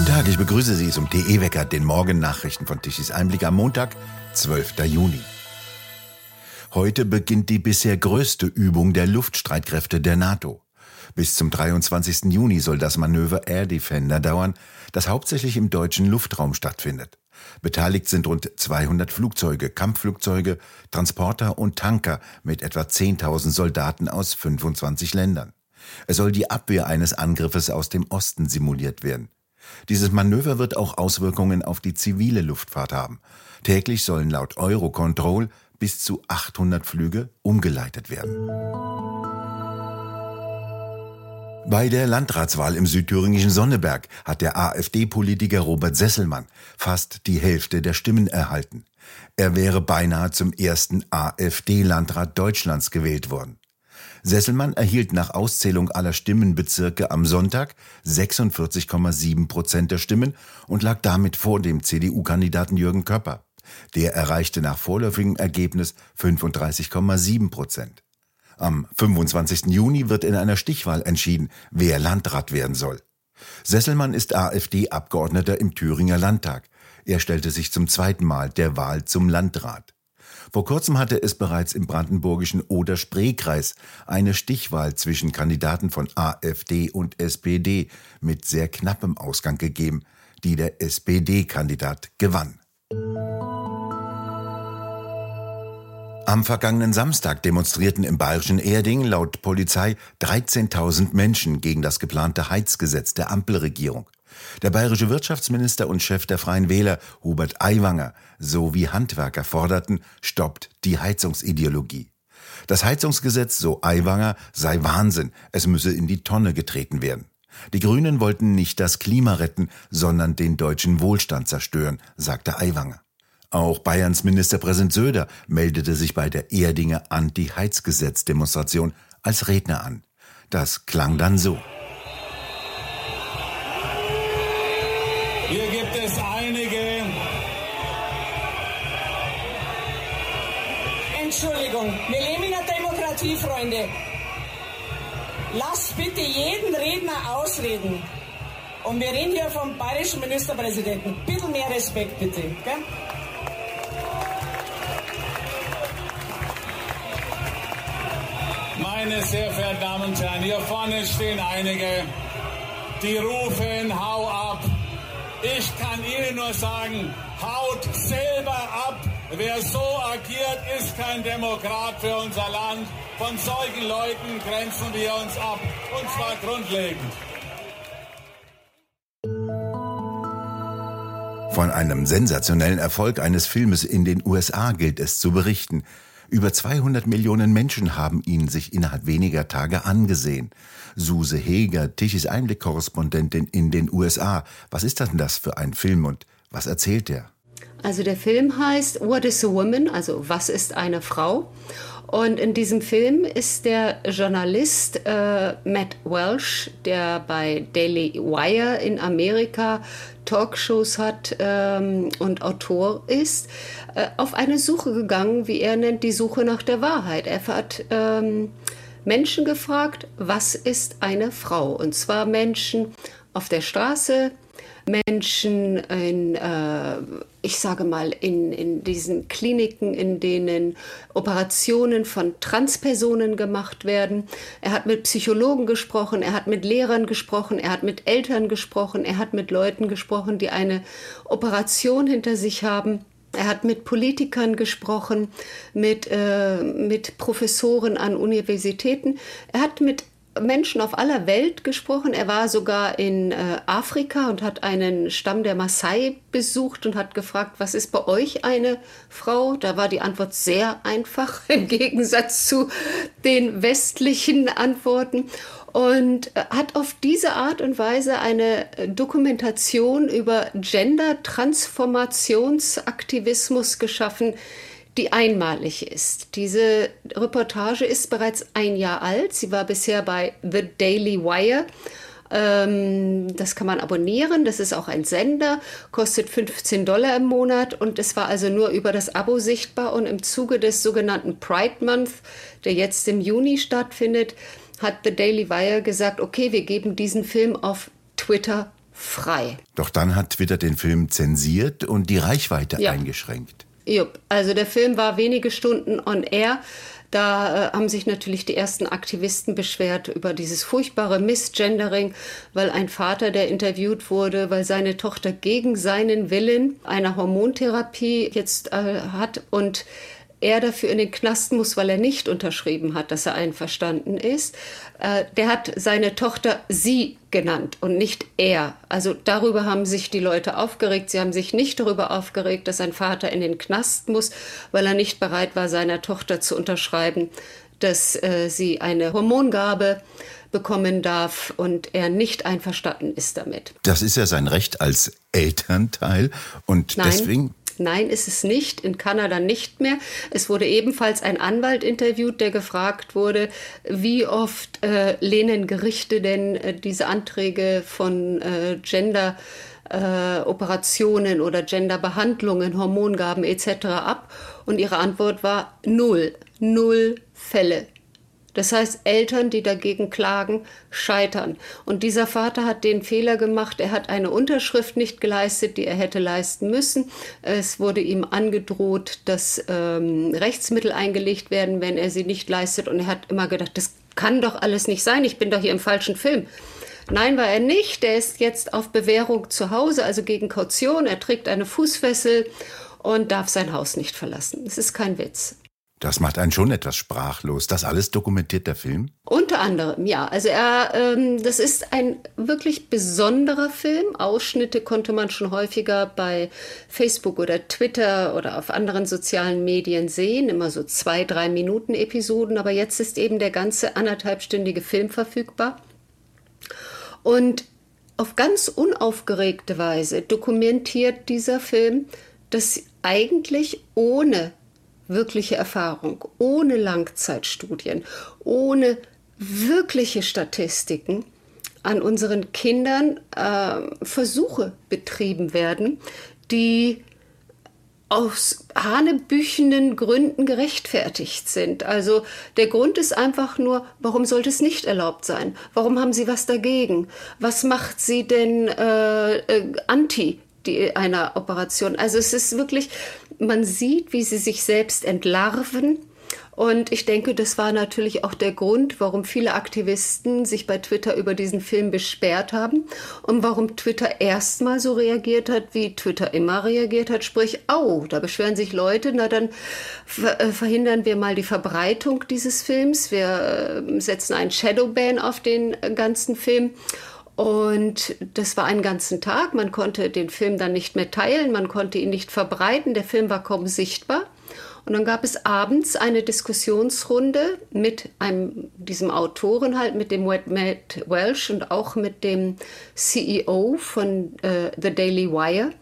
Guten Tag, ich begrüße Sie zum TE-Wecker, den Morgennachrichten von Tischis Einblick am Montag, 12. Juni. Heute beginnt die bisher größte Übung der Luftstreitkräfte der NATO. Bis zum 23. Juni soll das Manöver Air Defender dauern, das hauptsächlich im deutschen Luftraum stattfindet. Beteiligt sind rund 200 Flugzeuge, Kampfflugzeuge, Transporter und Tanker mit etwa 10.000 Soldaten aus 25 Ländern. Es soll die Abwehr eines Angriffes aus dem Osten simuliert werden. Dieses Manöver wird auch Auswirkungen auf die zivile Luftfahrt haben. Täglich sollen laut Eurocontrol bis zu 800 Flüge umgeleitet werden. Bei der Landratswahl im südthüringischen Sonneberg hat der AfD-Politiker Robert Sesselmann fast die Hälfte der Stimmen erhalten. Er wäre beinahe zum ersten AfD-Landrat Deutschlands gewählt worden. Sesselmann erhielt nach Auszählung aller Stimmenbezirke am Sonntag 46,7 Prozent der Stimmen und lag damit vor dem CDU-Kandidaten Jürgen Köpper. Der erreichte nach vorläufigem Ergebnis 35,7 Prozent. Am 25. Juni wird in einer Stichwahl entschieden, wer Landrat werden soll. Sesselmann ist AfD-Abgeordneter im Thüringer Landtag. Er stellte sich zum zweiten Mal der Wahl zum Landrat. Vor kurzem hatte es bereits im brandenburgischen Oder-Spree-Kreis eine Stichwahl zwischen Kandidaten von AfD und SPD mit sehr knappem Ausgang gegeben, die der SPD-Kandidat gewann. Am vergangenen Samstag demonstrierten im bayerischen Erding laut Polizei 13.000 Menschen gegen das geplante Heizgesetz der Ampelregierung. Der bayerische Wirtschaftsminister und Chef der Freien Wähler, Hubert Aiwanger, sowie Handwerker forderten, stoppt die Heizungsideologie. Das Heizungsgesetz, so Aiwanger, sei Wahnsinn, es müsse in die Tonne getreten werden. Die Grünen wollten nicht das Klima retten, sondern den deutschen Wohlstand zerstören, sagte Aiwanger. Auch Bayerns Ministerpräsident Söder meldete sich bei der Erdinger Anti-Heizgesetz-Demonstration als Redner an. Das klang dann so. Hier gibt es einige. Entschuldigung, wir leben in der Demokratie, Freunde. Lasst bitte jeden Redner ausreden. Und wir reden hier vom bayerischen Ministerpräsidenten. Bitte mehr Respekt, bitte. Gell? Meine sehr verehrten Damen und Herren, hier vorne stehen einige, die rufen, hau ab. Ich kann Ihnen nur sagen, haut selber ab. Wer so agiert, ist kein Demokrat für unser Land. Von solchen Leuten grenzen wir uns ab. Und zwar grundlegend. Von einem sensationellen Erfolg eines Filmes in den USA gilt es zu berichten. Über 200 Millionen Menschen haben ihn sich innerhalb weniger Tage angesehen. Suse Heger, Tichys Einblick-Korrespondentin in den USA. Was ist denn das für ein Film und was erzählt er? Also der Film heißt What is a Woman? Also was ist eine Frau? Und in diesem Film ist der Journalist äh, Matt Welsh, der bei Daily Wire in Amerika Talkshows hat ähm, und Autor ist, äh, auf eine Suche gegangen, wie er nennt, die Suche nach der Wahrheit. Er hat ähm, Menschen gefragt, was ist eine Frau? Und zwar Menschen auf der Straße, Menschen in, äh, ich sage mal, in, in diesen Kliniken, in denen Operationen von Transpersonen gemacht werden. Er hat mit Psychologen gesprochen, er hat mit Lehrern gesprochen, er hat mit Eltern gesprochen, er hat mit Leuten gesprochen, die eine Operation hinter sich haben. Er hat mit Politikern gesprochen, mit, äh, mit Professoren an Universitäten. Er hat mit Menschen auf aller Welt gesprochen. Er war sogar in äh, Afrika und hat einen Stamm der Maasai besucht und hat gefragt, was ist bei euch eine Frau? Da war die Antwort sehr einfach im Gegensatz zu den westlichen Antworten und äh, hat auf diese Art und Weise eine Dokumentation über Gender-Transformationsaktivismus geschaffen, die einmalig ist. Diese Reportage ist bereits ein Jahr alt. Sie war bisher bei The Daily Wire. Ähm, das kann man abonnieren. Das ist auch ein Sender, kostet 15 Dollar im Monat und es war also nur über das Abo sichtbar. Und im Zuge des sogenannten Pride Month, der jetzt im Juni stattfindet, hat The Daily Wire gesagt, okay, wir geben diesen Film auf Twitter frei. Doch dann hat Twitter den Film zensiert und die Reichweite ja. eingeschränkt. Jupp, also der Film war wenige Stunden on air. Da äh, haben sich natürlich die ersten Aktivisten beschwert über dieses furchtbare Missgendering, weil ein Vater, der interviewt wurde, weil seine Tochter gegen seinen Willen eine Hormontherapie jetzt äh, hat und er dafür in den Knast muss, weil er nicht unterschrieben hat, dass er einverstanden ist. Äh, der hat seine Tochter sie genannt und nicht er. Also darüber haben sich die Leute aufgeregt. Sie haben sich nicht darüber aufgeregt, dass ein Vater in den Knast muss, weil er nicht bereit war, seiner Tochter zu unterschreiben, dass äh, sie eine Hormongabe bekommen darf und er nicht einverstanden ist damit. Das ist ja sein Recht als Elternteil und Nein. deswegen Nein, ist es nicht. In Kanada nicht mehr. Es wurde ebenfalls ein Anwalt interviewt, der gefragt wurde, wie oft äh, lehnen Gerichte denn äh, diese Anträge von äh, Gender äh, Operationen oder Genderbehandlungen, Hormongaben etc. ab. Und ihre Antwort war null, null Fälle. Das heißt, Eltern, die dagegen klagen, scheitern. Und dieser Vater hat den Fehler gemacht, er hat eine Unterschrift nicht geleistet, die er hätte leisten müssen. Es wurde ihm angedroht, dass ähm, Rechtsmittel eingelegt werden, wenn er sie nicht leistet. Und er hat immer gedacht, das kann doch alles nicht sein, ich bin doch hier im falschen Film. Nein, war er nicht. Der ist jetzt auf Bewährung zu Hause, also gegen Kaution. Er trägt eine Fußfessel und darf sein Haus nicht verlassen. Es ist kein Witz. Das macht einen schon etwas sprachlos. Das alles dokumentiert der Film? Unter anderem, ja. Also er, ähm, das ist ein wirklich besonderer Film. Ausschnitte konnte man schon häufiger bei Facebook oder Twitter oder auf anderen sozialen Medien sehen. Immer so zwei, drei Minuten Episoden. Aber jetzt ist eben der ganze anderthalbstündige Film verfügbar. Und auf ganz unaufgeregte Weise dokumentiert dieser Film, dass eigentlich ohne wirkliche Erfahrung, ohne Langzeitstudien, ohne wirkliche Statistiken an unseren Kindern äh, Versuche betrieben werden, die aus hanebüchenden Gründen gerechtfertigt sind. Also der Grund ist einfach nur, warum sollte es nicht erlaubt sein? Warum haben Sie was dagegen? Was macht Sie denn äh, äh, anti die, einer Operation? Also es ist wirklich, man sieht, wie sie sich selbst entlarven. Und ich denke, das war natürlich auch der Grund, warum viele Aktivisten sich bei Twitter über diesen Film besperrt haben und warum Twitter erstmal so reagiert hat, wie Twitter immer reagiert hat, sprich, au, da beschweren sich Leute, na dann äh, verhindern wir mal die Verbreitung dieses Films, wir äh, setzen einen Shadowban auf den ganzen Film. Und das war einen ganzen Tag. Man konnte den Film dann nicht mehr teilen, man konnte ihn nicht verbreiten. Der Film war kaum sichtbar. Und dann gab es abends eine Diskussionsrunde mit einem, diesem Autoren halt, mit dem Matt Welsh und auch mit dem CEO von äh, The Daily Wire.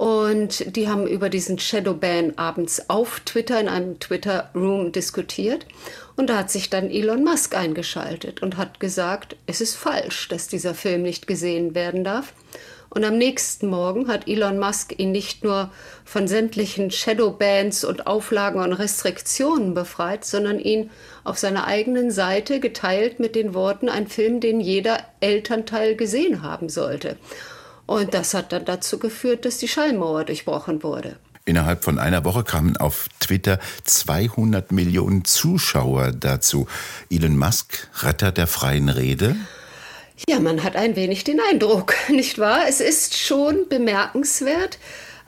Und die haben über diesen Shadowban abends auf Twitter in einem Twitter-Room diskutiert. Und da hat sich dann Elon Musk eingeschaltet und hat gesagt, es ist falsch, dass dieser Film nicht gesehen werden darf. Und am nächsten Morgen hat Elon Musk ihn nicht nur von sämtlichen Shadowbands und Auflagen und Restriktionen befreit, sondern ihn auf seiner eigenen Seite geteilt mit den Worten, ein Film, den jeder Elternteil gesehen haben sollte. Und das hat dann dazu geführt, dass die Schallmauer durchbrochen wurde. Innerhalb von einer Woche kamen auf Twitter 200 Millionen Zuschauer dazu. Elon Musk, Retter der freien Rede? Ja, man hat ein wenig den Eindruck, nicht wahr? Es ist schon bemerkenswert,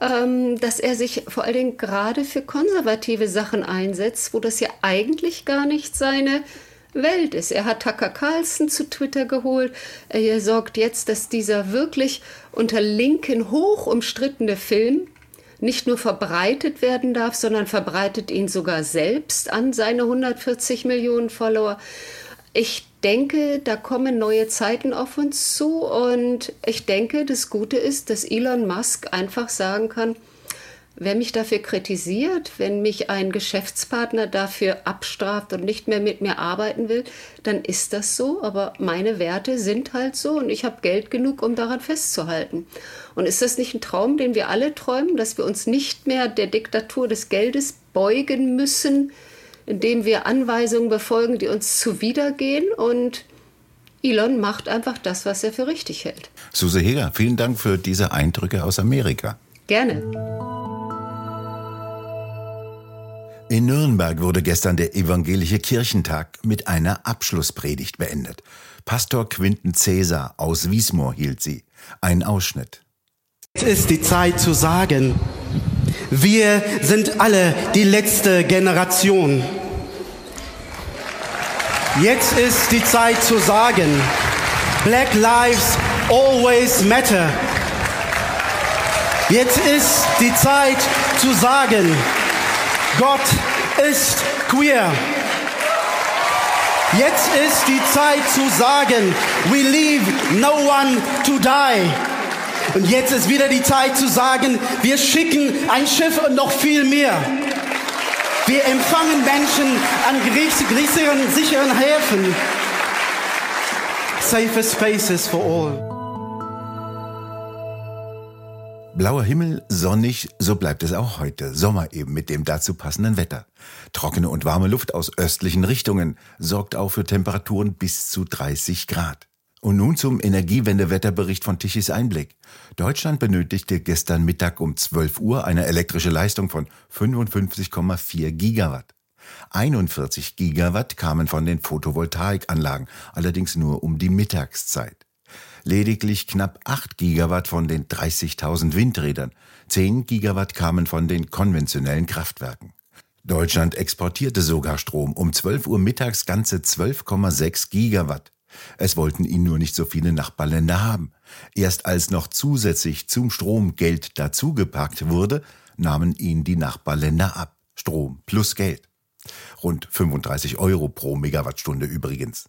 ähm, dass er sich vor allen Dingen gerade für konservative Sachen einsetzt, wo das ja eigentlich gar nicht seine Welt ist. Er hat Tucker Carlson zu Twitter geholt. Er sorgt jetzt, dass dieser wirklich unter Linken hoch umstrittene Film nicht nur verbreitet werden darf, sondern verbreitet ihn sogar selbst an seine 140 Millionen Follower. Ich denke, da kommen neue Zeiten auf uns zu und ich denke, das Gute ist, dass Elon Musk einfach sagen kann, Wer mich dafür kritisiert, wenn mich ein Geschäftspartner dafür abstraft und nicht mehr mit mir arbeiten will, dann ist das so. Aber meine Werte sind halt so und ich habe Geld genug, um daran festzuhalten. Und ist das nicht ein Traum, den wir alle träumen, dass wir uns nicht mehr der Diktatur des Geldes beugen müssen, indem wir Anweisungen befolgen, die uns zuwidergehen? Und Elon macht einfach das, was er für richtig hält. Suse Heger, vielen Dank für diese Eindrücke aus Amerika. Gerne. In Nürnberg wurde gestern der evangelische Kirchentag mit einer Abschlusspredigt beendet. Pastor Quinten Cäsar aus Wiesmoor hielt sie. Ein Ausschnitt. Es ist die Zeit zu sagen, wir sind alle die letzte Generation. Jetzt ist die Zeit zu sagen, Black Lives always matter. Jetzt ist die Zeit zu sagen, Gott ist queer. Jetzt ist die Zeit zu sagen, we leave no one to die. Und jetzt ist wieder die Zeit zu sagen, wir schicken ein Schiff und noch viel mehr. Wir empfangen Menschen an sicheren, sicheren Häfen. Safer spaces for all. Blauer Himmel, sonnig, so bleibt es auch heute. Sommer eben mit dem dazu passenden Wetter. Trockene und warme Luft aus östlichen Richtungen sorgt auch für Temperaturen bis zu 30 Grad. Und nun zum Energiewendewetterbericht von Tichys Einblick. Deutschland benötigte gestern Mittag um 12 Uhr eine elektrische Leistung von 55,4 Gigawatt. 41 Gigawatt kamen von den Photovoltaikanlagen, allerdings nur um die Mittagszeit lediglich knapp 8 Gigawatt von den 30.000 Windrädern, 10 Gigawatt kamen von den konventionellen Kraftwerken. Deutschland exportierte sogar Strom um 12 Uhr mittags ganze 12,6 Gigawatt. Es wollten ihn nur nicht so viele Nachbarländer haben. Erst als noch zusätzlich zum Strom Geld dazugepackt wurde, nahmen ihn die Nachbarländer ab. Strom plus Geld. Rund 35 Euro pro Megawattstunde übrigens.